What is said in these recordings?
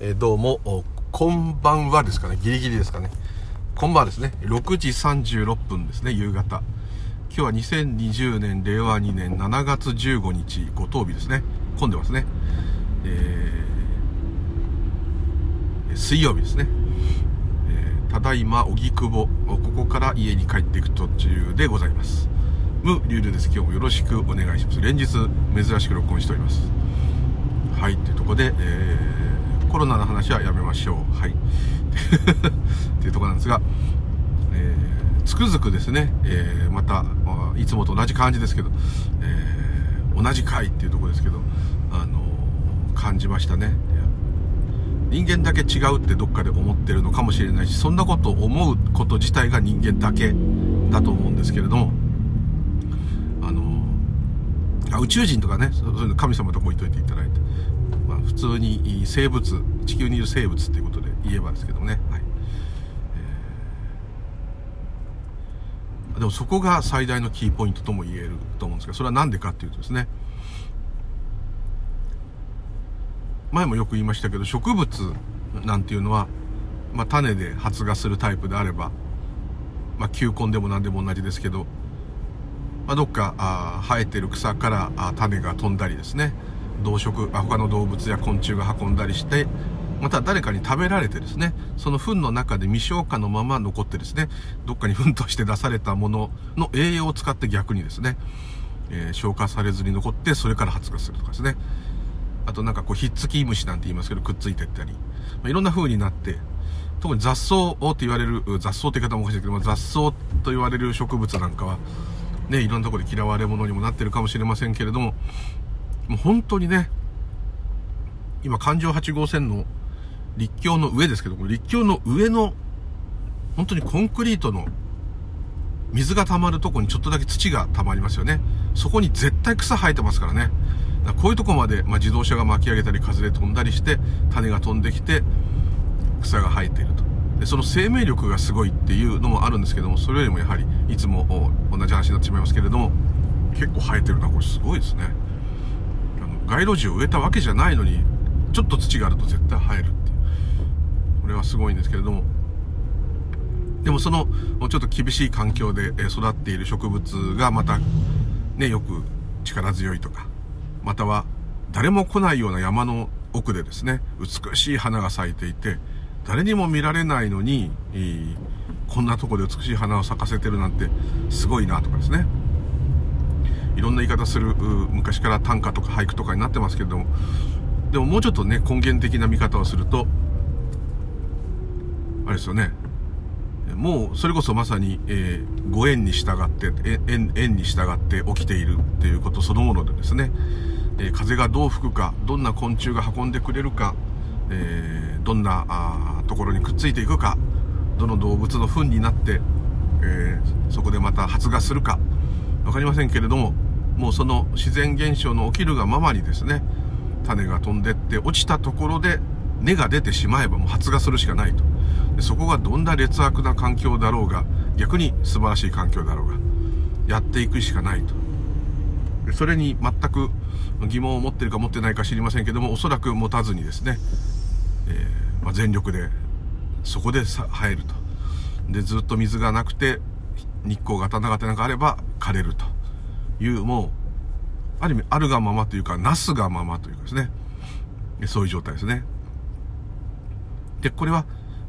え、どうも、こんばんはですかね。ギリギリですかね。こんばんはですね。6時36分ですね、夕方。今日は2020年、令和2年7月15日、ご当日ですね。混んでますね。えー、水曜日ですね。えー、ただいま、荻窪、ここから家に帰っていく途中でございます。ム・リュウルです。今日もよろしくお願いします。連日、珍しく録音しております。はい、というところで、えー、コロナの話はやめましょう。はい。っていうとこなんですが、えー、つくづくですね、えー、またま、いつもと同じ感じですけど、えー、同じ回っていうところですけど、あの感じましたね。人間だけ違うってどっかで思ってるのかもしれないし、そんなことを思うこと自体が人間だけだと思うんですけれども、あの、あ宇宙人とかねそういうの神様とこ置いといていただいて、普通に生物地球にいる生物っていうことで言えばですけどね、はい。えー、でもそこが最大のキーポイントとも言えると思うんですけどそれは何でかっていうとですね。前もよく言いましたけど植物なんていうのは、まあ、種で発芽するタイプであれば、まあ、球根でも何でも同じですけどまあ、どっかあ生えてる草からあ種が飛んだりですね。動植あ他の動物や昆虫が運んだりしてまた誰かに食べられてですねその糞の中で未消化のまま残ってですねどっかに糞として出されたものの栄養を使って逆にですね、えー、消化されずに残ってそれから発芽するとかですね。あとなんかこうひっつき虫なんて言いますけどくっついてったり、まあ、いろんな風になって特に雑草をって言われる雑草って言い方もおかしいけど、雑草と言われる植物なんかはね、いろんなところで嫌われ者にもなってるかもしれませんけれども、もう本当にね、今環状8号線の立橋の上ですけども、立橋の上の、本当にコンクリートの水が溜まるとこにちょっとだけ土が溜まりますよね。そこに絶対草生えてますからね。らこういうとこまで、まあ、自動車が巻き上げたり風で飛んだりして、種が飛んできて、草が生えていると。でその生命力がすごいっていうのもあるんですけどもそれよりもやはりいつも同じ話になってしまいますけれども結構生えてるなこれすごいですね街路樹を植えたわけじゃないのにちょっと土があると絶対生えるっていうこれはすごいんですけれどもでもそのちょっと厳しい環境で育っている植物がまたねよく力強いとかまたは誰も来ないような山の奥でですね美しい花が咲いていて誰にも見られないのに、こんなとこで美しい花を咲かせてるなんてすごいなとかですね。いろんな言い方する、昔から短歌とか俳句とかになってますけれども、でももうちょっとね、根源的な見方をすると、あれですよね。もう、それこそまさに、えー、ご縁に従って、縁、縁に従って起きているっていうことそのものでですね、えー、風がどう吹くか、どんな昆虫が運んでくれるか、えー、どんなあところにくっついていくかどの動物の糞になって、えー、そこでまた発芽するか。分かりませんけれどももうその自然現象の起きるがままにですね種が飛んでって落ちたところで根が出てしまえばもう発芽するしかないと。でそこがどんな劣悪な環境だろうが逆に素晴らしい環境だろうがやっていくしかないと。でそれに全く疑問を持ってるか持ってないか知りませんけどもおそらく持たずにですねえー、まあ、全力でそこで生えると。でずっと水がなくて日光が当たらなかったなんかあれば枯れると。いうもうある意味あるがままというかなすがままというかですね。そういう状態ですね。でこれは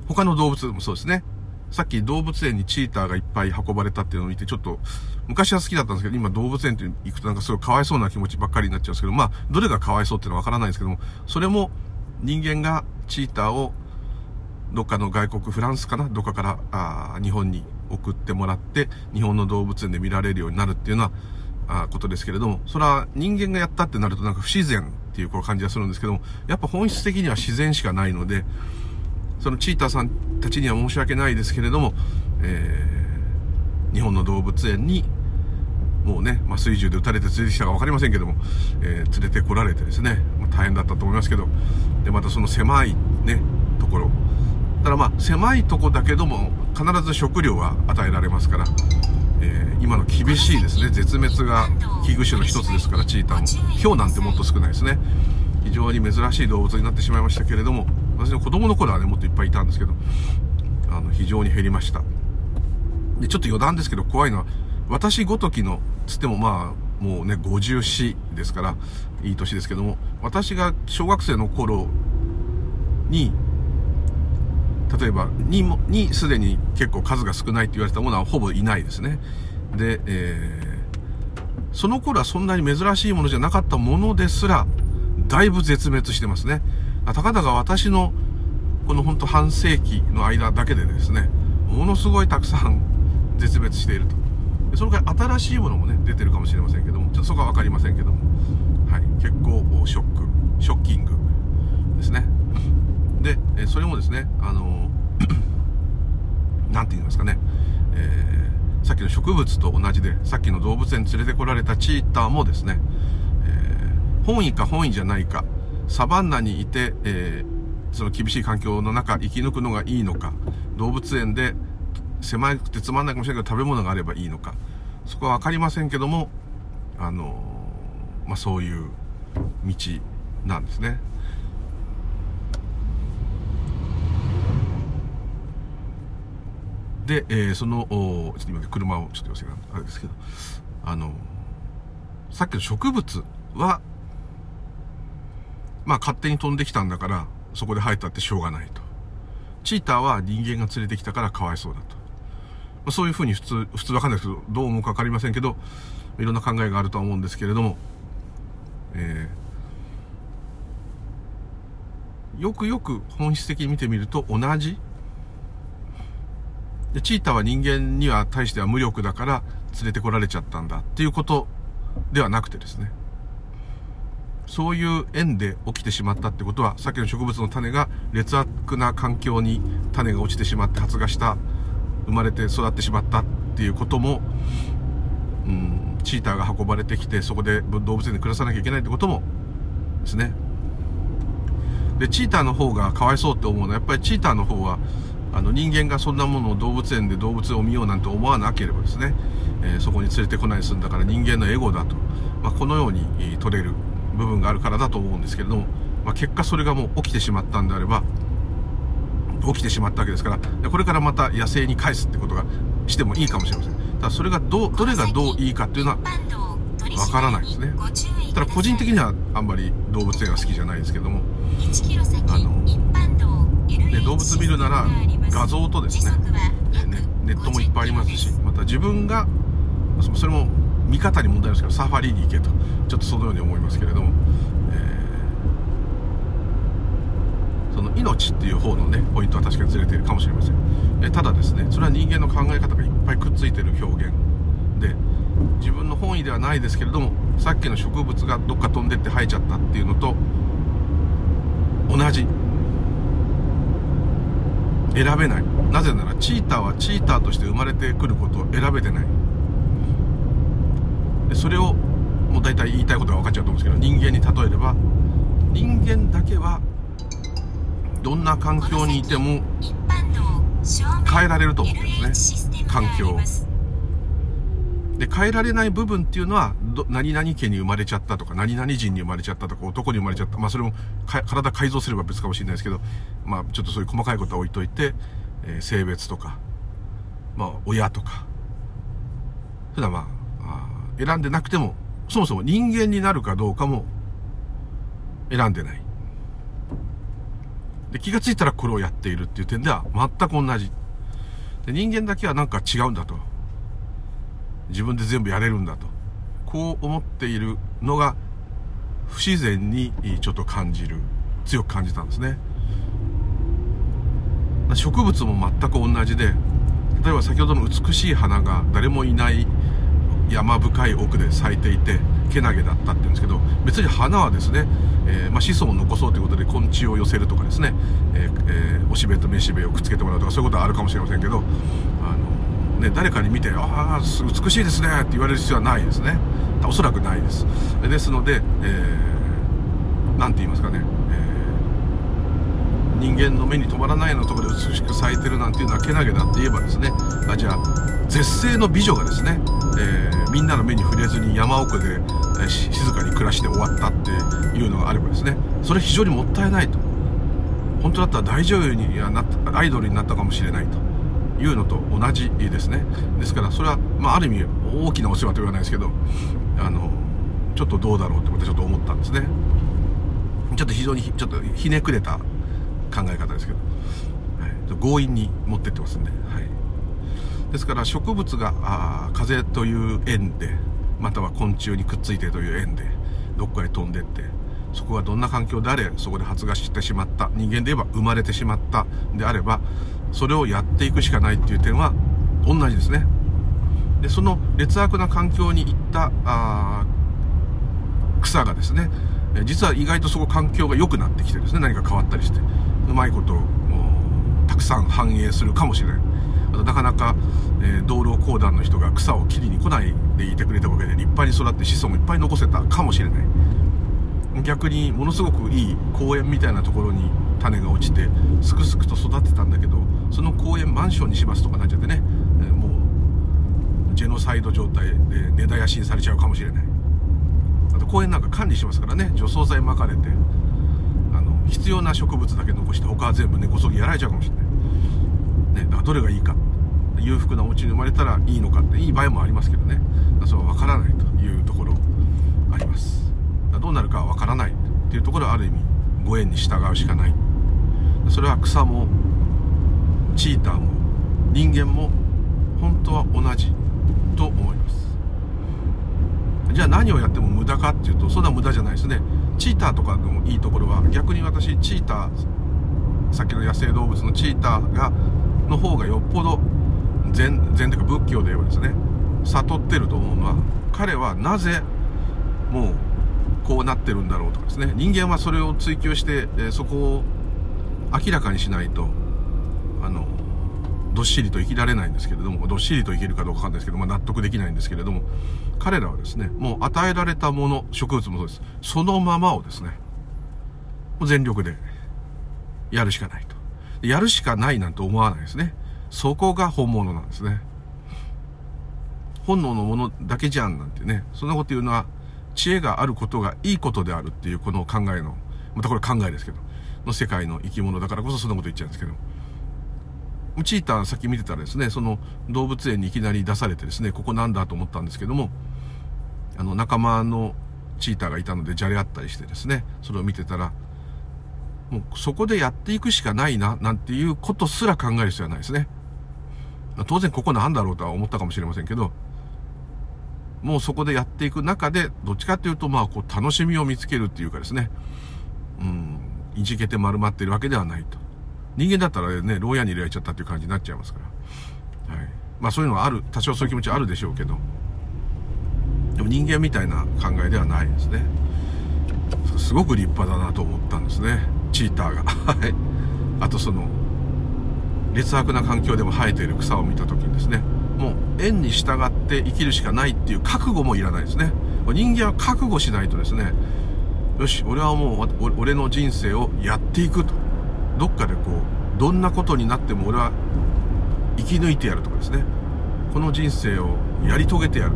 他の動物でもそうですね。さっき動物園にチーターがいっぱい運ばれたっていうのを見て、ちょっと、昔は好きだったんですけど、今動物園って行くとなんかすごいかわいそうな気持ちばっかりになっちゃうんですけど、まあ、どれがかわいそうっていうのはわからないんですけども、それも人間がチーターをどっかの外国、フランスかなどっかからあ日本に送ってもらって、日本の動物園で見られるようになるっていうのは、あことですけれども、それは人間がやったってなるとなんか不自然っていう感じがするんですけども、やっぱ本質的には自然しかないので、そのチーターさんたちには申し訳ないですけれども、えー、日本の動物園にもうね、麻酔銃で撃たれて連れてきたか分かりませんけども、えー、連れてこられてですね、まあ、大変だったと思いますけど、で、またその狭いね、ところ。ただまあ、狭いとこだけども、必ず食料は与えられますから、えー、今の厳しいですね、絶滅が危惧種の一つですから、チーターも。ヒョウなんてもっと少ないですね。非常に珍しい動物になってしまいましたけれども、私の子供の頃はね、もっといっぱいいたんですけど、あの、非常に減りました。で、ちょっと余談ですけど、怖いのは、私ごときの、つってもまあ、もうね、54ですから、いい年ですけども、私が小学生の頃に、例えば、にも、にすでに結構数が少ないって言われたものはほぼいないですね。で、えー、その頃はそんなに珍しいものじゃなかったものですら、だいぶ絶滅してますね。たかだか私の、この本当半世紀の間だけでですね、ものすごいたくさん 絶滅していると。そのから新しいものもね、出てるかもしれませんけども、ちょっとそこはわかりませんけども、はい、結構ショック、ショッキングですね。で、それもですね、あの、なんて言いますかね、えー、さっきの植物と同じで、さっきの動物園に連れてこられたチーターもですね、えー、本意か本意じゃないか、サバンナにいて、えー、その厳しい環境の中生き抜くのがいいのか、動物園で狭くてつまんないかもしれないけど食べ物があればいいのか、そこはわかりませんけども、あのまあ、そういう道なんですね。で、えー、その、ちょっと今車をちょっと寄せがあれですけど、あの、さっきの植物は、まあ勝手に飛んできたんだから、そこで生えたってしょうがないと。チーターは人間が連れてきたからかわいそうだと。まあ、そういうふうに普通、普通わかんないですけど、どう思うかわかりませんけど、いろんな考えがあるとは思うんですけれども、えー、よくよく本質的に見てみると同じで、チーターは人間には対しては無力だから連れてこられちゃったんだっていうことではなくてですね。そういう縁で起きてしまったってことは、さっきの植物の種が劣悪な環境に種が落ちてしまって発芽した、生まれて育ってしまったっていうことも、うん、チーターが運ばれてきて、そこで動物園で暮らさなきゃいけないってこともですね。で、チーターの方がかわいそうって思うのは、やっぱりチーターの方は、あの人間がそんなものを動物園で動物を見ようなんて思わなければですね、えー、そこに連れてこないすんだから人間のエゴだと、まあ、このように、えー、取れる部分があるからだと思うんですけれども、まあ、結果それがもう起きてしまったんであれば起きてしまったわけですからこれからまた野生に返すってことがしてもいいかもしれません。ただそれがどどれがどういいかっていうのはわからないですね。ただ個人的にはあんまり動物園は好きじゃないですけどもあので動物見るなら画像とですねねネットもいっぱいありますしまた自分がそれも見方に問題ですけどサファリに行けとちょっとそのように思いますけれども、えー、その命っていう方のねポイントは確かにずれているかもしれません、え、ただですねそれは人間の考え方がいっぱいくっついてる表現で自分の本意ではないですけれどもさっきの植物がどっか飛んでって生えちゃったっていうのと同じ選べない。なぜならチーターはチーターとして生まれてくることを選べてない。でそれをもう大体言いたいことが分かっちゃうと思うんですけど人間に例えれば人間だけはどんな環境にいても変えられると思ってるんですね。環境で変えられない部分っていうのは何々家に生まれちゃったとか何々人に生まれちゃったとか男に生まれちゃったまあそれも体改造すれば別かもしれないですけどまあちょっとそういう細かいことは置いといて、えー、性別とかまあ親とかそれはまあ選んでなくてもそもそも人間になるかどうかも選んでない。で、気がついたらこれをやっているっていう点では全く同じ。で人間だけはなんか違うんだと。自分で全部やれるんだと。こう思っているのが不自然にちょっと感じる。強く感じたんですね。植物も全く同じで、例えば先ほどの美しい花が誰もいない山深い奥で咲いていてけなげだったって言うんですけど別に花はですね、えー、まあ、子孫を残そうということで昆虫を寄せるとかですね、えーえー、おしべとめしべをくっつけてもらうとかそういうことはあるかもしれませんけどあの、ね、誰かに見て「ああ美しいですね」って言われる必要はないですね。おそらくないです。ですので、えー、て言いますかね、えー、人間の目に留まらないようなところで美しく咲いてるなんていうのはけなげだって言えばですね。あじゃあ絶世の美女がですね、えー、みんなの目に触れずに山奥で、えー、静かに暮らして終わったっていうのがあればですね。それ非常にもったいないと。本当だったら大女優にはなったアイドルになったかもしれないと。いうのと同じですね。ですからそれは、まあ、ある意味大きなお世話と言わないですけどあのちょっとどうだろうってことはちょっと思ったんですね。ちょっと非常にちょっとひねくれた考え方ですけど、はい、強引に持ってってますんで、はい、ですから植物があ風という縁でまたは昆虫にくっついてという縁でどっかへ飛んでってそこがどんな環境であれそこで発芽してしまった人間で言えば生まれてしまったであればそれをやっていくしかないっていう点は同じですね。でその劣悪な環境に行ったあ草がですね実は意外とそこ環境が良くなってきてですね何か変わったりしてうまいことをたくさん反映するかもしれないあとなかなか、えー、道路公団の人が草を切りに来ないでいてくれたわけで立派に育って子孫もいっぱい残せたかもしれない。逆にものすごくいい公園みたいなところに種が落ちてすくすくと育ってたんだけどその公園マンションにしますとかなっちゃってね、えー、もうジェノサイド状態で根絶やしにされちゃうかもしれない。あと公園なんか管理しますからね除草剤撒かれてあの必要な植物だけ残して他は全部根こそぎやられちゃうかもしれない。ね、だからどれがいいか裕福なお家に生まれたらいいのかっていい場合もありますけどね。それは分からないというところあります。どうなるかは分からないっていうところはある意味ご縁に従うしかない。それは草もチーターも人間も本当は同じと思います。じゃあ何をやっても無駄かっていうとそんな無駄じゃないですね。チーターとかのいいところは逆に私チーターさっきの野生動物のチーターがの方がよっぽど禅禅というか仏教で言えばですね。悟ってると思うのは彼はなぜもうこうなってるんだろうとかですね。人間はそれを追求して、えそこを明らかにしないとどっしりと生きられないんですけれどもどっしりと生きるかどうかわかんないですけど、まあ、納得できないんですけれども彼らはですねもう与えられたもの植物もそうですそのままをですね全力でやるしかないとやるしかないなんて思わないですね。そこが本物なんですね。本能のものだけじゃんなんてね、そんなこと言うのは、知恵があることがいいことであるっていうこの考えの、またこれ考えですけど、の世界の生き物だからこそそんなこと言っちゃうんですけど、チーターさっき見てたらですね、その動物園にいきなり出されてですね、ここなんだと思ったんですけども、あの仲間のチーターがいたのでじゃれ合ったりしてですね、それを見てたら、もうそこでやっていくしかないな、なんていうことすら考える必要はないですね。当然ここなんだろうとは思ったかもしれませんけど、もうそこでやっていく中で、どっちかっていうと、まあ、こう、楽しみを見つけるっていうかですね、うん、いじけて丸まってるわけではないと。人間だったらね、牢屋に入れられちゃったっていう感じになっちゃいますから。はい。まあ、そういうのはある、多少そういう気持ちはあるでしょうけど、でも人間みたいな考えではないですね。すごく立派だなと思ったんですね。チーターが。はい。あとその、劣悪な環境でも生えている草を見た時にですね、もう縁に従って生きるしかないっていう覚悟もいらないですね。人間は覚悟しないとですね、よし、俺はもう俺の人生をやっていくと。どっかでこう、どんなことになっても俺は生き抜いてやるとかですね。この人生をやり遂げてやる。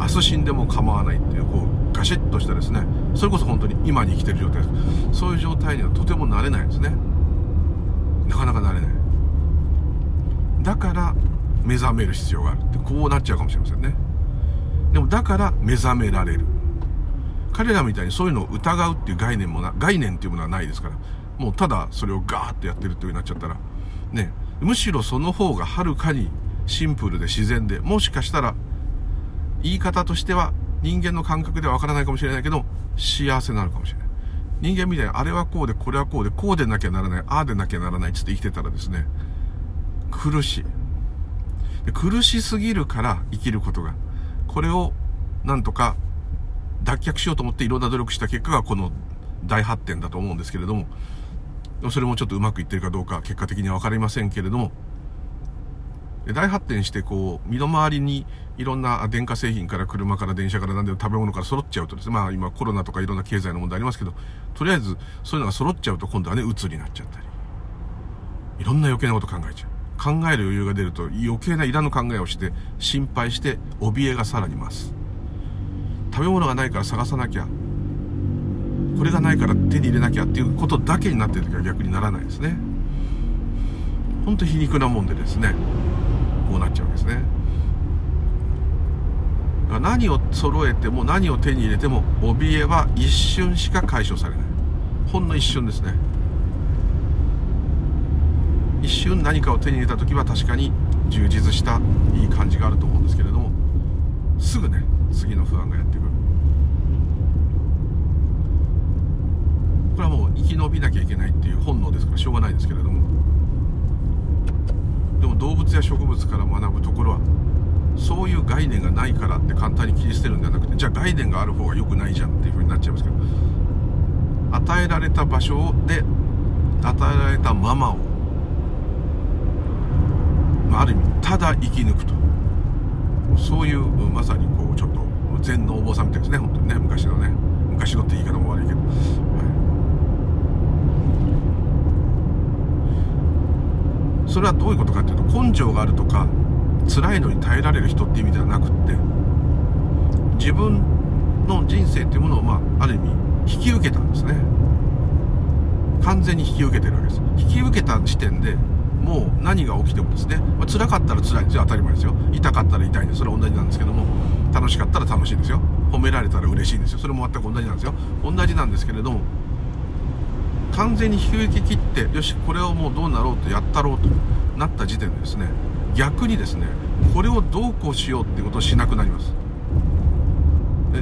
明日死んでも構わないっていう、こう、ガシッとしたですね、それこそ本当に今に生きてる状態です。そういう状態にはとてもなれないんですね。なかなかなれない。だから目覚める必要があるってこうなっちゃうかもしれませんね。でもだから目覚められる。彼らみたいにそういうのを疑うっていう概念もな、概念っていうものはないですから、もうただそれをガーってやってるっていうになっちゃったら、ね、むしろその方がはるかにシンプルで自然で、もしかしたら言い方としては人間の感覚ではわからないかもしれないけど、幸せになるかもしれない。人間みたいにあれはこうで、これはこうで、こうでなきゃならない、ああでなきゃならないって生きてたらですね、苦しい。苦しすぎるから生きることが。これをなんとか脱却しようと思っていろんな努力した結果がこの大発展だと思うんですけれども、それもちょっとうまくいってるかどうか結果的にはわかりませんけれども、大発展してこう、身の回りにいろんな電化製品から車から電車から何でも食べ物から揃っちゃうとですね、まあ今コロナとかいろんな経済の問題ありますけど、とりあえずそういうのが揃っちゃうと今度はね、鬱になっちゃったり。いろんな余計なこと考えちゃう。考える余裕が出ると余計ないらぬ考えをして心配して怯えがさらに増す。食べ物がないから探さなきゃ。これがないから手に入れなきゃっていうことだけになってる時は逆にならないですね。ほんと皮肉なもんでですね。こうなっちゃうんですね。何を揃えても何を手に入れても怯えは一瞬しか解消されない。ほんの一瞬ですね。一瞬何かを手に入れた時は確かに充実したいい感じがあると思うんですけれどもすぐね次の不安がやってくるこれはもう生き延びなきゃいけないっていう本能ですからしょうがないですけれども。でも動物や植物から学ぶところはそういう概念がないからって簡単に切り捨てるんじゃなくてじゃあ概念がある方が良くないじゃんっていう風になっちゃいますけど与えられた場所で与えられたままを、まあ、ある意味ただ生き抜くと。そういうまさにこうちょっと禅のお坊さんみたいですね本当にね昔のね。昔のって言い方も悪いけど、はい、それはどういうことかっていうと根性があるとか辛いのに耐えられる人っていう意味ではなくって自分の人生っていうものを、まあ、ある意味引き受けたんですね。完全に引き受けてるわけです。引き受けた時点でもう何が起きてもですね、まあ、辛かったら辛いんですよ。当たり前ですよ。痛かったら痛いんですそれは同じなんですけども楽しかったら楽しいんですよ。褒められたら嬉しいんですよ。それも全く同じなんですよ。同じなんですけれども完全に引き受け切ってよしこれをもうどうなろうとやったろうとなった時点でですね逆にですねこれをどうこうしようってことをしなくなります。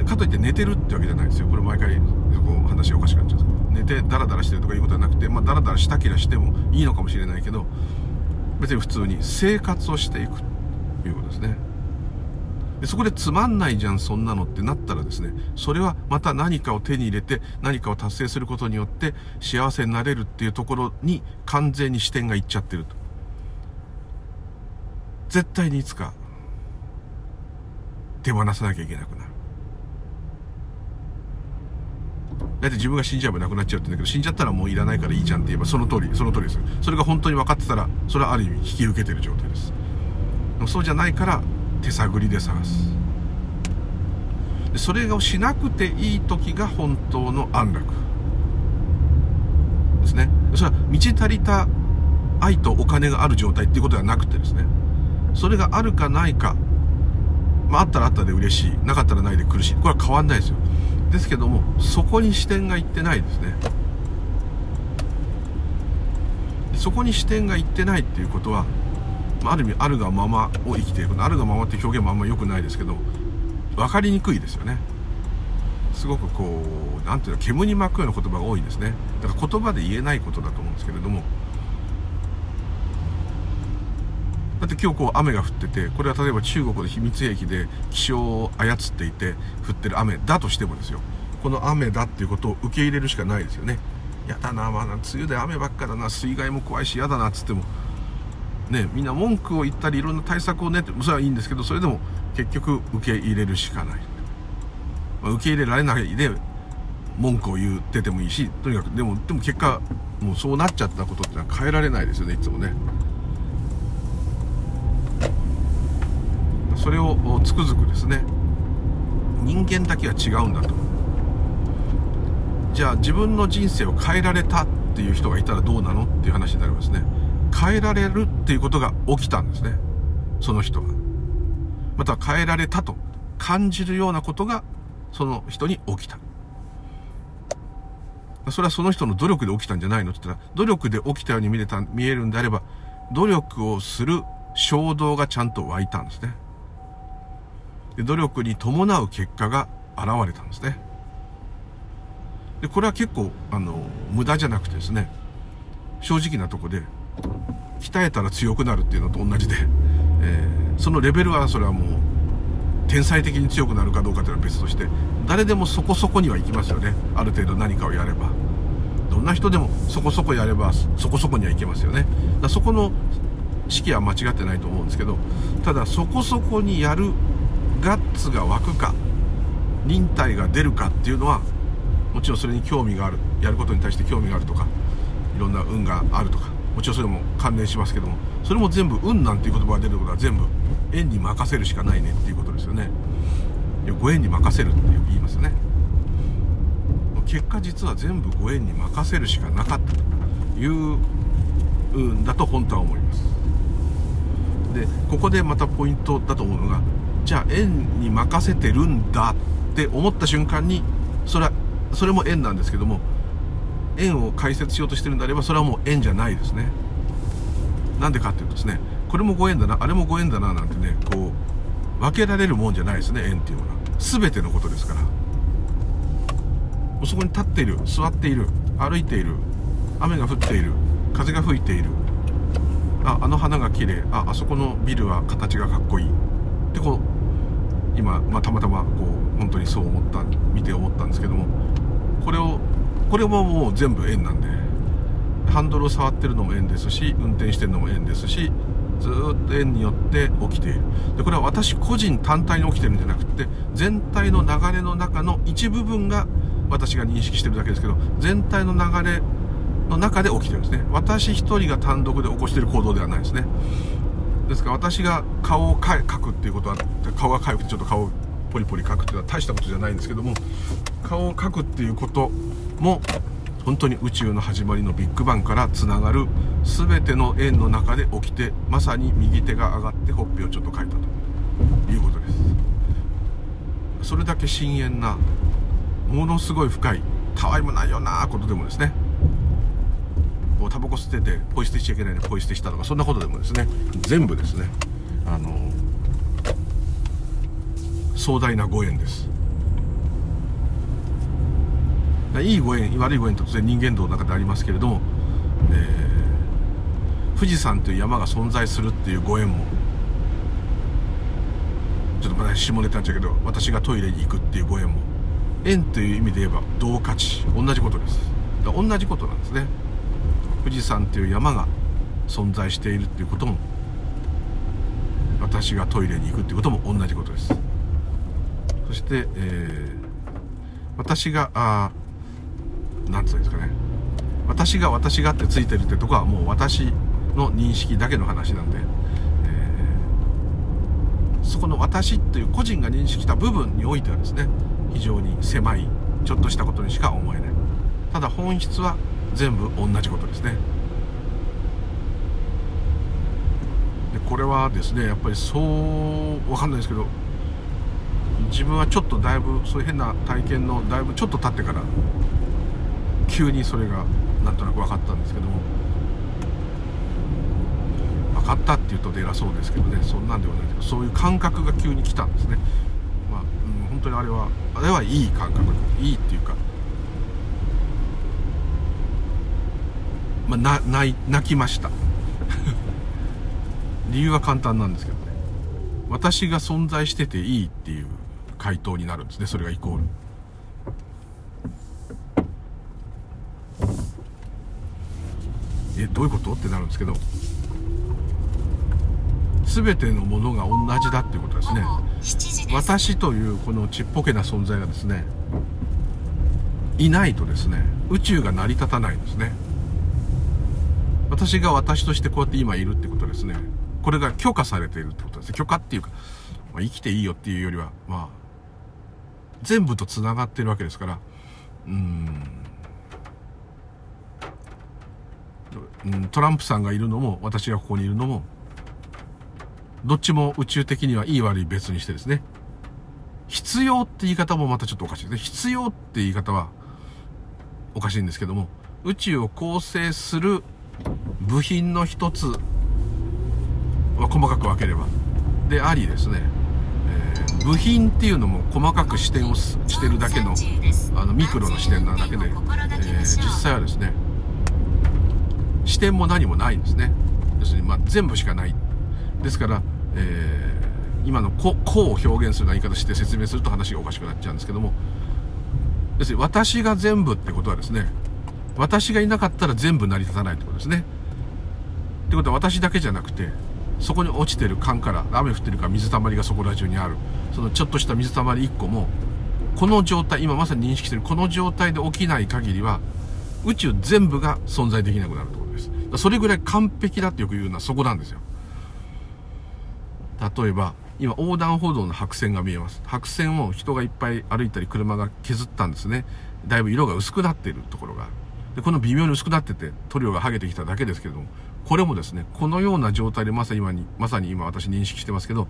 かといって寝てるってわけじゃないですよ。これ毎回こう話おかしくなっちゃうんです。寝てダラダラしてるとかいうことはなくてまあダラダラしたけりゃしてもいいのかもしれないけど別に普通に生活をしていくということですね。でそこでつまんないじゃんそんなのってなったらですねそれはまた何かを手に入れて何かを達成することによって幸せになれるっていうところに完全に視点がいっちゃってると絶対にいつか手放さなきゃいけなくなる。だって自分が死んじゃえばなくなっちゃうって言うんだけど、死んじゃったらもういらないからいいじゃんって言えばその通り、その通りです。それが本当に分かってたら、それはある意味引き受けてる状態です。そうじゃないから手探りで探す。でそれをしなくていい時が本当の安楽。ですね。それは満ち足りた愛とお金がある状態っていうことではなくてですね。それがあるかないか、まあ、あったらあったで嬉しいなかったらないで苦しいこれは変わんないですよですけどもそこに視点がいってないですねそこに視点がいってないっていうことは、あ、る意味あるがままを生きていく。あるがままって表現もあんま良くないですけど分かりにくいですよね。すごくこう何ていうの煙に巻くような言葉が多いですね。だから言葉で言えないことだと思うんですけれども。だって今日こう雨が降っててこれは例えば中国の秘密兵器で気象を操っていて降ってる雨だとしてもですよ。この雨だっていうことを受け入れるしかないですよね。やだなまあ梅雨で雨ばっかだな水害も怖いし嫌だなっつってもねみんな文句を言ったりいろんな対策をねってそれはいいんですけどそれでも結局受け入れるしかない、まあ、受け入れられないで文句を言っててもいいしとにかくでもでも結果もうそうなっちゃったことってのは変えられないですよねいつもね。それをつくづくですね人間だけは違うんだと。じゃあ自分の人生を変えられたっていう人がいたらどうなの？っていう話になりますね。変えられるっていうことが起きたんですね。その人が。また変えられたと感じるようなことがその人に起きた。それはその人の努力で起きたんじゃないのって言ったら努力で起きたように見れた見えるんであれば努力をする衝動がちゃんと湧いたんですね。で努力に伴う結果が現れたんですね。でこれは結構あの無駄じゃなくてですね正直なとこで鍛えたら強くなるっていうのと同じで、えー、そのレベルはそれはもう天才的に強くなるかどうかというのは別として誰でもそこそこには行きますよね。ある程度何かをやれば。どんな人でもそこそこやればそこそこには行けますよね。だそこの式は間違ってないと思うんですけどただそこそこにやるガッツが湧くか忍耐が出るかっていうのはもちろんそれに興味がある。やることに対して興味があるとかいろんな運があるとかもちろんそれも関連しますけどもそれも全部運なんていう言葉が出ることは全部縁に任せるしかないねっていうことですよね。ご縁に任せるってよく言いますよね。結果実は全部ご縁に任せるしかなかったといううんだと本当は思います。でここでまたポイントだと思うのがじゃあ縁に任せてるんだって思った瞬間にそれはそれも縁なんですけども縁を解説しようとしてるんであればそれはもう縁じゃないですね。なんでかっていうとですねこれもご縁だなあれもご縁だななんてねこう分けられるもんじゃないですね縁っていうのは。全てのことですから。そこに立っている座っている歩いている雨が降っている風が吹いている。ああの花が綺麗ああそこのビルは形がかっこいい。ってこう今、まあ、たまたまこう本当にそう思った見て思ったんですけどもこれをこれももう全部縁なんで。ハンドルを触ってるのも縁ですし運転してるのも縁ですしずっと縁によって起きている。でこれは私個人単体に起きてるんじゃなくて全体の流れの中の一部分が私が認識してるだけですけど全体の流れの中で起きてるんですね。私一人が単独で起こしてる行動ではないですね。ですから私が顔を描くっていうことは顔が痒くてちょっと顔をポリポリ描くっていうのは大したことじゃないんですけども顔を描くっていうことも本当に宇宙の始まりのビッグバンからつながる全ての円の中で起きてまさに右手が上がってほっぺをちょっと描いたということです。それだけ深遠なものすごい深いたわいもないようなことでもですね。もうタバコ吸っててポイ捨てしちゃいけないのでポイ捨てしたとかそんなことでもですね全部ですね。あの壮大なご縁です。いいご縁悪いご縁と当然人間道の中でありますけれども、えー、富士山という山が存在するっていうご縁もちょっとまだ下ネタなんちゃうけど私がトイレに行くっていうご縁も縁という意味で言えば同価値同じことです。同じことなんですね。富士山という山が存在しているっていうことも私がトイレに行くっていうことも同じことです。そして、えー、私があなんつうんですかね。私が私がってついてるってとこはもう私の認識だけの話なんで、えー、そこの私っていう個人が認識した部分においてはですね非常に狭いちょっとしたことにしか思えない。ただ本質は全部同じことですね。でこれはですねやっぱりそうわかんないですけど自分はちょっとだいぶそういう変な体験のだいぶちょっと経ってから急にそれがなんとなく分かったんですけども。分かったっていうと偉そうですけどね。そんなんではないけど。そういう感覚が急に来たんですね。まあ、うん、本当にあれはあれはいい感覚。いいっていうか。まあ、な泣泣きました。理由は簡単なんですけどね。私が存在してていいっていう回答になるんですね。それがイコールえどういうこと？ってなるんですけど全てのものが同じだっていうことですね。私というこのちっぽけな存在がですねいないとですね宇宙が成り立たないんですね。私が私としてこうやって今いるってことですね。これが許可されているってことです。許可っていうか、まあ、生きていいよっていうよりはまあ全部と繋がってるわけですからうんトランプさんがいるのも、私がここにいるのも、どっちも宇宙的にはいい悪い別にしてですね。必要って言い方もまたちょっとおかしいですね。必要って言い方はおかしいんですけども、宇宙を構成する部品の一つは細かく分ければ、でありですね、えー、部品っていうのも細かく視点をしてるだけの、あの、ミクロの視点なだけで、えー、実際はですね、視点も何もないんですね。要するに、ま、全部しかない。ですから、えー、今の個を表現するような言い方して説明すると話がおかしくなっちゃうんですけども、要するに私が全部ってことはですね、私がいなかったら全部成り立たないってことですね。ってことは私だけじゃなくて、そこに落ちてる缶から雨降ってるから水たまりがそこら中にある。そのちょっとした水たまり1個も、この状態、今まさに認識してるこの状態で起きない限りは、宇宙全部が存在できなくなる。それぐらい完璧だってよく言うのはそこなんですよ。例えば、今横断歩道の白線が見えます。白線を人がいっぱい歩いたり車が削ったんですね。だいぶ色が薄くなっているところがある。で、この微妙に薄くなってて塗料が剥げてきただけですけれども、これもですね、このような状態でまさに今に、まさに今私認識してますけど、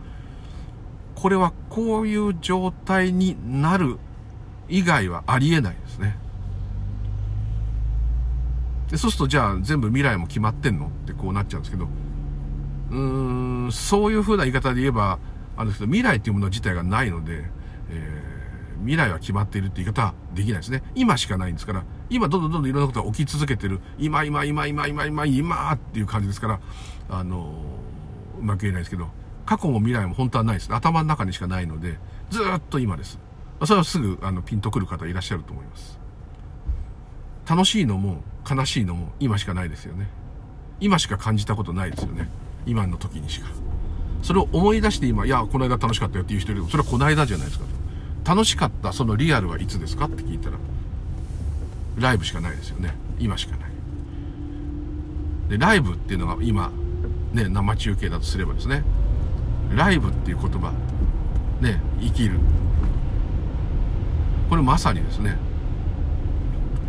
これはこういう状態になる以外はありえないですね。でそうするとじゃあ全部未来も決まってんのってこうなっちゃうんですけど、うーん、そういう風な言い方で言えば、あの未来っていうもの自体がないので、えー、未来は決まっているって言い方はできないですね。今しかないんですから、今どんどんどんどんいろんなことが起き続けてる、今今今今今今今っていう感じですから、あのうまく言えないですけど、過去も未来も本当はないです。頭の中にしかないので、ずっと今です。それはすぐあのピンとくる方いらっしゃると思います。楽しいのも悲しいのも今しかないですよね。今しか感じたことないですよね。今の時にしか。それを思い出して今、いや、この間楽しかったよっていう人いるそれはこの間じゃないですか楽しかったそのリアルはいつですかって聞いたら、ライブしかないですよね。今しかない。で、ライブっていうのが今、ね、生中継だとすればですね、ライブっていう言葉、ね、生きる。これまさにですね、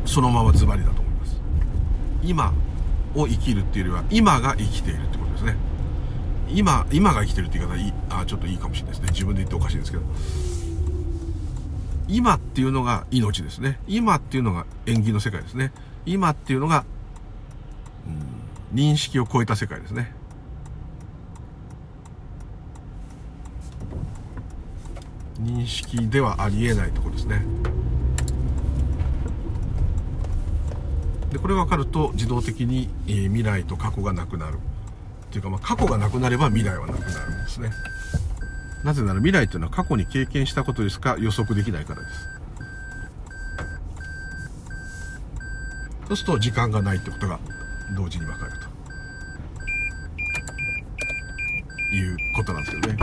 そのままズバリだと。今を生きるっていうよりは、今が生きているってことですね。今、今が生きてるって言い方いい、あ、ちょっといいかもしれないですね。自分で言っておかしいですけど。今っていうのが命ですね。今っていうのが縁起の世界ですね。今っていうのが、うん、認識を超えた世界ですね。認識ではありえないところですね。でこれ分かると自動的に、えー、未来と過去がなくなるっていうか、まあ、過去がなくなれば未来はなくなるんですね。なぜなら未来というのは過去に経験したことですか予測できないからです。そうすると時間がないってことが同時にわかるということなんですよね。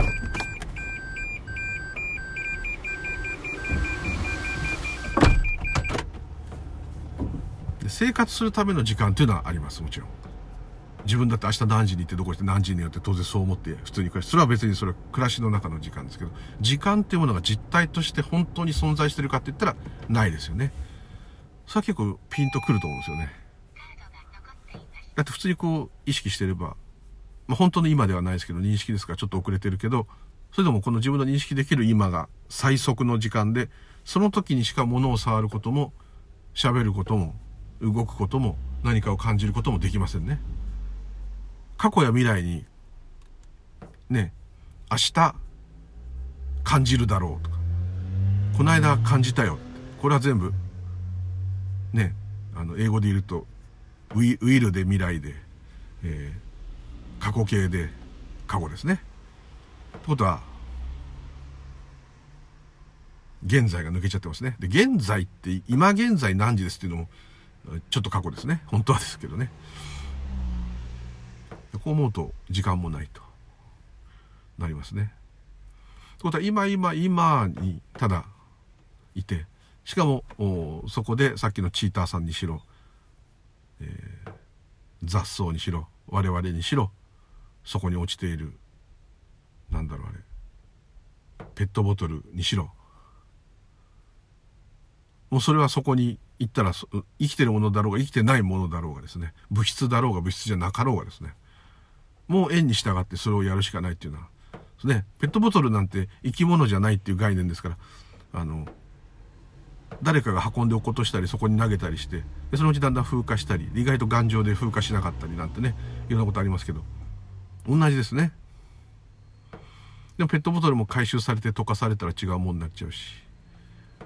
生活するための時間というのはあります、もちろん。自分だって明日何時に行ってどこして何時によって当然そう思って普通に暮らしそれは別にそれは暮らしの中の時間ですけど時間っていうものが実体として本当に存在してるかって言ったらないですよね。それは結構ピンとくると思うんですよね。だって普通にこう意識してれば、まあ、本当の今ではないですけど認識ですからちょっと遅れてるけどそれでもこの自分の認識できる今が最速の時間でその時にしか物を触ることも喋ることも動くことも何かを感じることもできませんね。過去や未来に、ね、明日感じるだろうとか、この間感じたよ。これは全部、ね、あの、英語で言うと、ウィウィルで未来で、えー、過去形で過去ですね。ってことは、現在が抜けちゃってますね。で、現在って今現在何時ですっていうのも、ちょっと過去ですね。本当はですけどね。こう思うと時間もないとなりますね。ということは今今今にただいてしかもそこでさっきのチーターさんにしろ、えー、雑草にしろ我々にしろそこに落ちているなんだろうあれペットボトルにしろもうそれはそこに行ったら生きてるものだろうが生きてないものだろうがですね物質だろうが物質じゃなかろうがですねもう縁に従ってそれをやるしかないっていうのはねペットボトルなんて生き物じゃないっていう概念ですからあの誰かが運んで落っことしたりそこに投げたりしてでそのうちだんだん風化したり意外と頑丈で風化しなかったりなんてねいろんなことありますけど同じですね。でもペットボトルも回収されて溶かされたら違うもんになっちゃうし。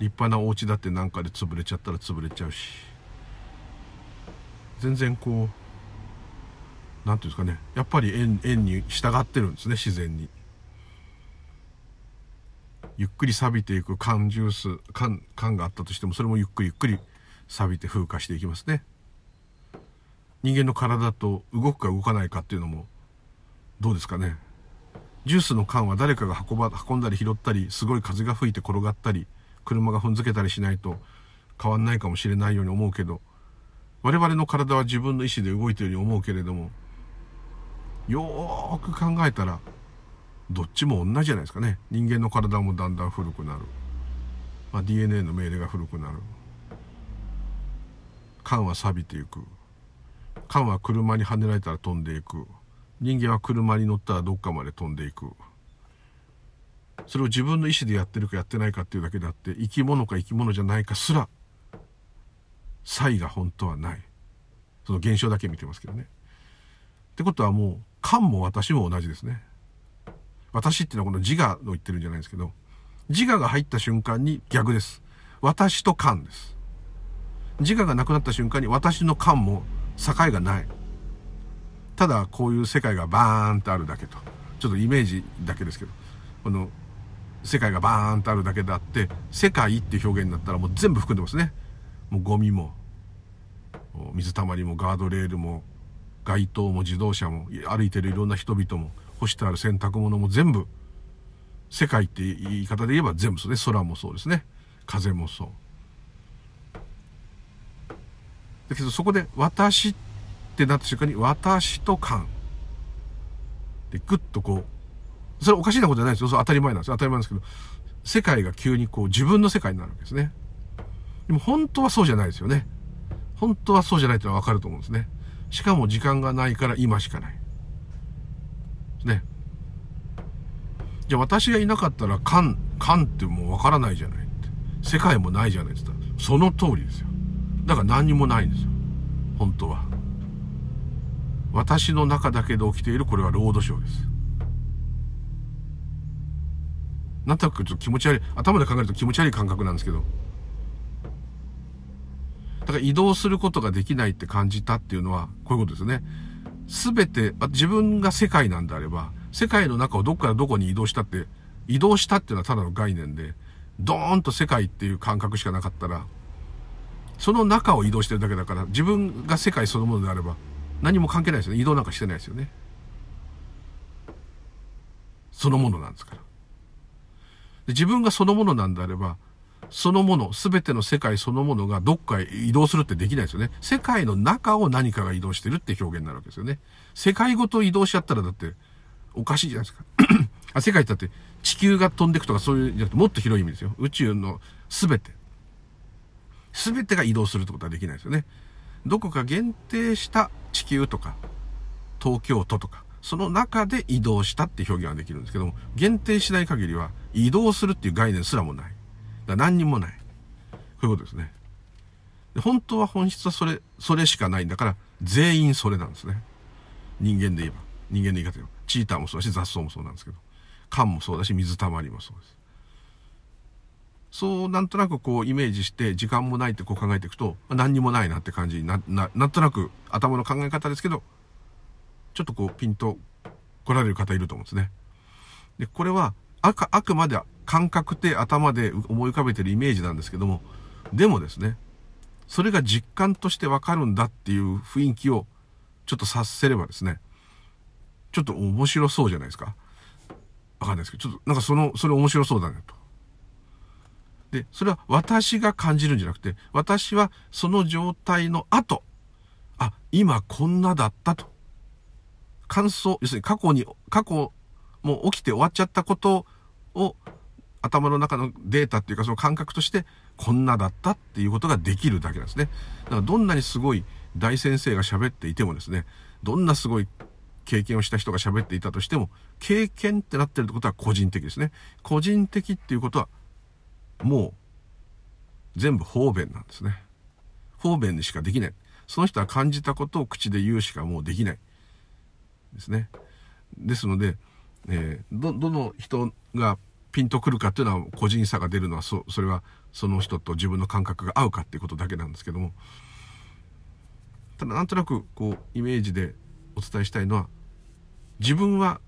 立派なお家だって何かで潰れちゃったら潰れちゃうし。全然こう何ていうんですかね。やっぱり円円に従ってるんですね自然に。ゆっくり錆びていく缶ジュース缶缶があったとしてもそれもゆっくりゆっくり錆びて風化していきますね。人間の体と動くか動かないかっていうのもどうですかね。ジュースの缶は誰かが運ば運んだり拾ったりすごい風が吹いて転がったり車が踏んづけたりしないと変わんないかもしれないように思うけど我々の体は自分の意思で動いているように思うけれどもよーく考えたらどっちも同じじゃないですかね人間の体もだんだん古くなる、まあ、DNA の命令が古くなる缶は錆びていく。缶は車にはねられたら飛んでいく。人間は車に乗ったらどっかまで飛んでいく。それを自分の意思でやってるかやってないかっていうだけであって、生き物か生き物じゃないかすら、差異が本当はない。その現象だけ見てますけどね。ってことはもう、缶も私も同じですね。私っていうのはこの自我を言ってるんじゃないですけど、自我が入った瞬間に逆です。私と感です。自我がなくなった瞬間に私の感も境がない。ただこういう世界がバーンとあるだけと。ちょっとイメージだけですけど、この世界がバーンとあるだけであって、世界って表現になったらもう全部含んでますね。もうゴミも、水たまりもガードレールも、街灯も自動車も、歩いてるいろんな人々も、干してある洗濯物も全部、世界って言い方で言えば全部そうね。空もそうですね。風もそう。だけどそこで私ってなった瞬間に私と感。で、ぐっとこう、それおかしいなことじゃないですよ。当たり前なんですよ。当たり前なんですけど、世界が急にこう自分の世界になるわけですね。でも本当はそうじゃないですよね。本当はそうじゃないってのはわかると思うんですね。しかも時間がないから今しかない。ね。じゃあ私がいなかったら、勘、勘ってもうわからないじゃないって。世界もないじゃないって言ったら、その通りですよ。だから何にもないんですよ。本当は。私の中だけで起きているこれはロードショーです。なんとなくちょっと気持ち悪い、頭で考えると気持ち悪い感覚なんですけど。だから移動することができないって感じたっていうのは、こういうことですね。すべて、自分が世界なんであれば、世界の中をどこからどこに移動したって、移動したっていうのはただの概念で、ドーンと世界っていう感覚しかなかったら、その中を移動してるだけだから、自分が世界そのものであれば、何も関係ないですよね。移動なんかしてないですよね。そのものなんですから。自分がそのものなんであれば、そのもの、すべての世界そのものがどっかへ移動するってできないですよね。世界の中を何かが移動してるって表現になるわけですよね。世界ごと移動しちゃったらだっておかしいじゃないですか。あ世界ってだって地球が飛んでいくとかそういうじゃなくてもっと広い意味ですよ。宇宙のすべて。すべてが移動するってことはできないですよね。どこか限定した地球とか東京都とかその中で移動したって表現はできるんですけども、限定しない限りは移動するっていう概念すらもない。だ何にもない。こういうことですね。で本当は本質はそれ、それしかないんだから、全員それなんですね。人間で言えば。人間の言い方で言えば。チーターもそうだし、雑草もそうなんですけど。缶もそうだし、水たまりもそうです。そうなんとなくこうイメージして時間もないってこう考えていくと何にもないなって感じにな、な、なんとなく頭の考え方ですけど、ちょっとこうピンと来られる方いると思うんですね。で、これはあく、あくまで感覚で頭で思い浮かべてるイメージなんですけども、でもですね、それが実感としてわかるんだっていう雰囲気をちょっと察せればですね、ちょっと面白そうじゃないですか。わかんないですけど、ちょっとなんかその、それ面白そうだねと。で、それは私が感じるんじゃなくて、私はその状態の後、あ、今こんなだったと。感想、要するに過去に、過去もう起きて終わっちゃったことを頭の中のデータっていうかその感覚としてこんなだったっていうことができるだけなんですね。だからどんなにすごい大先生が喋っていてもですね、どんなすごい経験をした人が喋っていたとしても、経験ってなってるってことは個人的ですね。個人的っていうことは、もう、全部方便なんですね。方便にしかできない。その人は感じたことを口で言うしかもうできない。ですね。ですので、えー、ど、どの人がピンとくるかっていうのは個人差が出るのはそそれはその人と自分の感覚が合うかっていうことだけなんですけども。ただなんとなくこうイメージでお伝えしたいのは自分は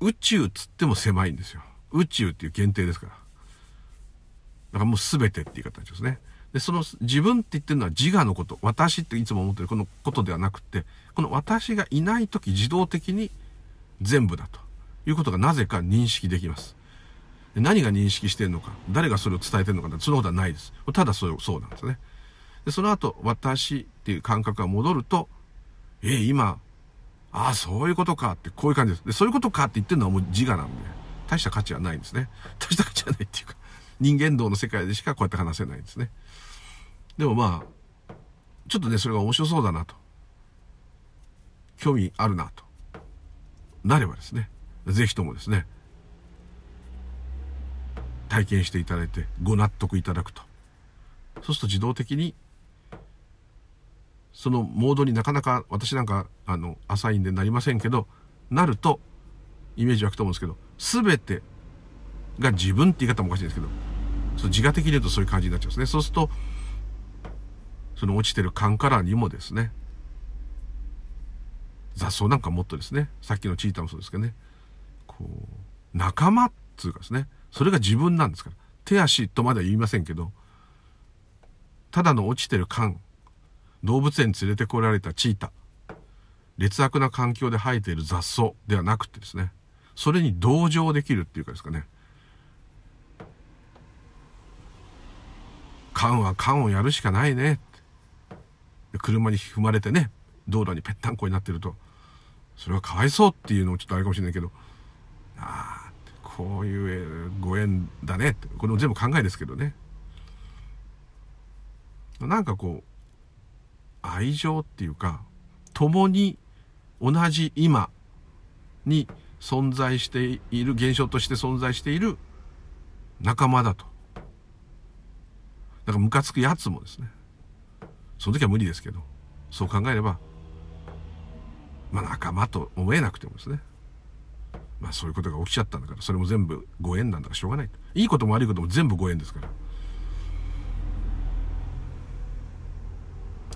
宇宙つっても狭いんですよ。宇宙っていう限定ですから。だからもう全てって言い方ですね。でその自分って言ってるのは自我のこと。私っていつも思ってるこのことではなくってこの私がいない時自動的に全部だということがなぜか認識できます何が認識してるのか、誰がそれを伝えてるのかそのことはないです。ただそうそうなんですね。で、その後、私っていう感覚が戻ると、えー、今、ああ、そういうことかって、こういう感じです。で、そういうことかって言ってるのはもう自我なんで、大した価値はないんですね。大した価値はないっていうか、人間道の世界でしかこうやって話せないんですね。でもまあ、ちょっとね、それが面白そうだなと。興味あるなと。なればですね、ぜひともですね、体験していただいてご納得いただくと。そうすると自動的に、そのモードになかなか私なんか、あの、アサインでなりませんけど、なると、イメージ湧くと思うんですけど、すべてが自分って言い方もおかしいんですけど、その自我的に言うとそういう感じになっちゃうんですね。そうすると、その落ちてる缶からにもですね、雑草なんかもっとですね、さっきのチーターもそうですけどね、こう、仲間っつうかですね、それが自分なんですから。手足とまでは言いませんけど、ただの落ちてる缶、動物園に連れてこられたチーター、劣悪な環境で生えている雑草ではなくてですね、それに同情できるっていうかですかね、缶は缶をやるしかないね。車に踏まれてね、道路にぺったんこになってると、それはかわいそうっていうのもちょっとあれかもしれないけど、ああ、こういうご縁だねって、これも全部考えですけどね。なんかこう、愛情っていうか、共に同じ今に存在している、現象として存在している仲間だと。だからムカつくやつもですね。その時は無理ですけど、そう考えれば、まあ仲間と思えなくてもですね。まあそういうことが起きちゃったんだから、それも全部ご縁なんだからしょうがない。いいことも悪いことも全部ご縁ですから。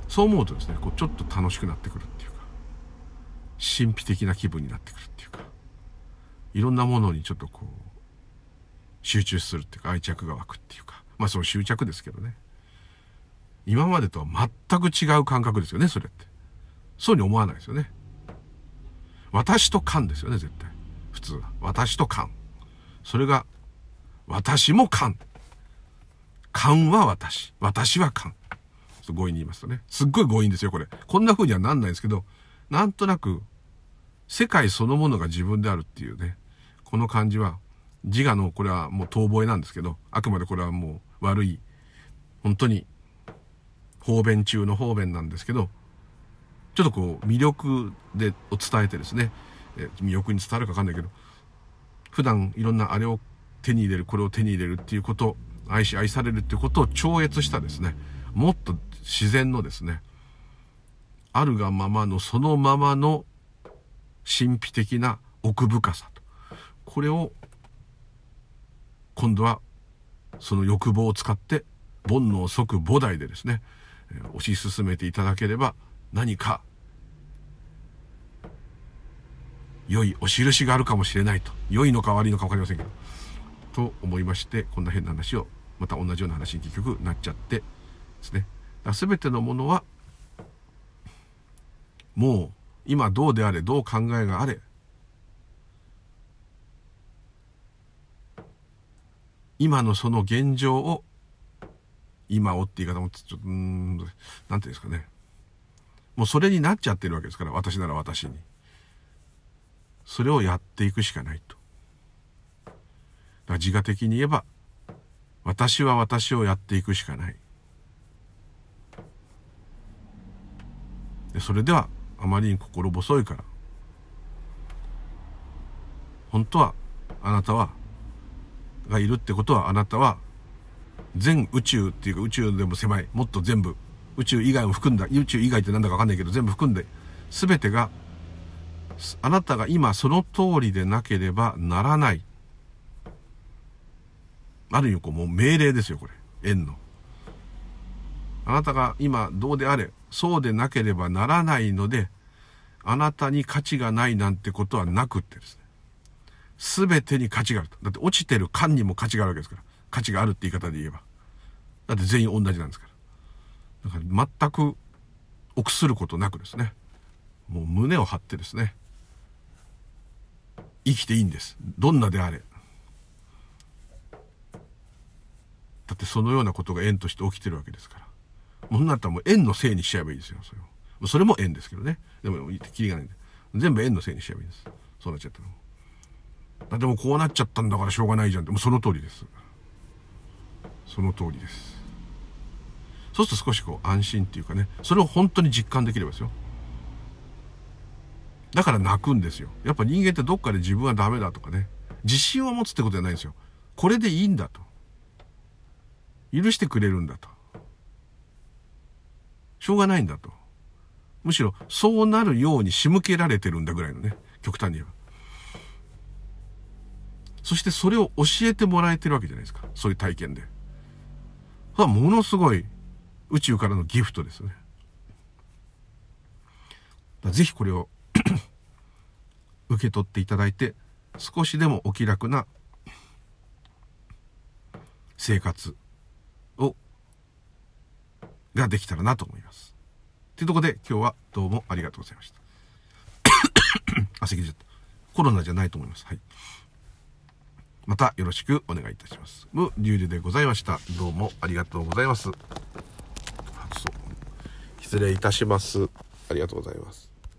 そう思うとですね、こうちょっと楽しくなってくるっていうか、神秘的な気分になってくるっていうか、いろんなものにちょっとこう、集中するっていうか愛着が湧くっていうか、まあその執着ですけどね。今までとは全く違う感覚ですよね、それって。そうに思わないですよね。私と勘ですよね、絶対。普通は。私と勘。それが、私も勘。勘は私。私は勘。強引に言いますとね。すっごい強引ですよ、これ。こんな風にはなんないですけど、なんとなく、世界そのものが自分であるっていうね、この感じは、自我の、これはもう遠吠えなんですけど、あくまでこれはもう悪い、本当に方便中の方便なんですけど、ちょっとこう、魅力でを伝えてですね、え魅力に伝わるかわかんないけど、普段いろんなあれを手に入れる、これを手に入れるっていうこと、愛し愛されるっていうことを超越したですね、もっと自然のですね、あるがままのそのままの神秘的な奥深さと。これを今度はその欲望を使って煩悩即菩提でですね、推し進めていただければ何か良いお印があるかもしれないと。良いのか悪いのか分かりませんけど。と思いまして、こんな変な話を、また同じような話に結局なっちゃってですね。すべてのものは、もう今どうであれ、どう考えがあれ、今のその現状を今をって言い方もちょっと、うん、なんていうんですかね。もうそれになっちゃってるわけですから、私なら私に。それをやっていくしかないと。だから自我的に言えば、私は私をやっていくしかない。でそれでは、あまりに心細いから、本当は、あなたは、がいるってことは、あなたは全宇宙っていうか宇宙でも狭い、もっと全部、宇宙以外も含んだ、宇宙以外ってなんだかわかんないけど全部含んで、すべてが、あなたが今その通りでなければならない。ある意味こうもう命令ですよ、これ。縁の。あなたが今どうであれ、そうでなければならないので、あなたに価値がないなんてことはなくってですね。すべてに価値があると。だって落ちてる缶にも価値があるわけですから。価値があるって言い方で言えば。だって全員同じなんですから。だから全く臆することなくですね。もう胸を張ってですね。生きていいんです。どんなであれ。だってそのようなことが縁として起きてるわけですから。もうなったらもう縁のせいにしちゃえばいいですよ。それを。それも縁ですけどね。でも、きりがないんで。全部縁のせいにしちゃえばいいです。そうなっちゃったら。でもうこうなっちゃったんだからしょうがないじゃんって。もうその通りです。その通りです。そうすると少しこう安心っていうかね、それを本当に実感できればですよ。だから泣くんですよ。やっぱ人間ってどっかで自分はダメだとかね、自信を持つってことじゃないんですよ。これでいいんだと。許してくれるんだと。しょうがないんだと。むしろそうなるように仕向けられてるんだぐらいのね、極端に言えば。そしてそれを教えてもらえてるわけじゃないですか。そういう体験で。はものすごい宇宙からのギフトですね。ぜひこれを 受け取っていただいて、少しでもお気楽な生活を、ができたらなと思います。というところで今日はどうもありがとうございました。あ、咳出ちゃった。コロナじゃないと思います。はい。またよろしくお願いいたします。無流理でございました。どうもありがとうございます。失礼いたします。ありがとうございます。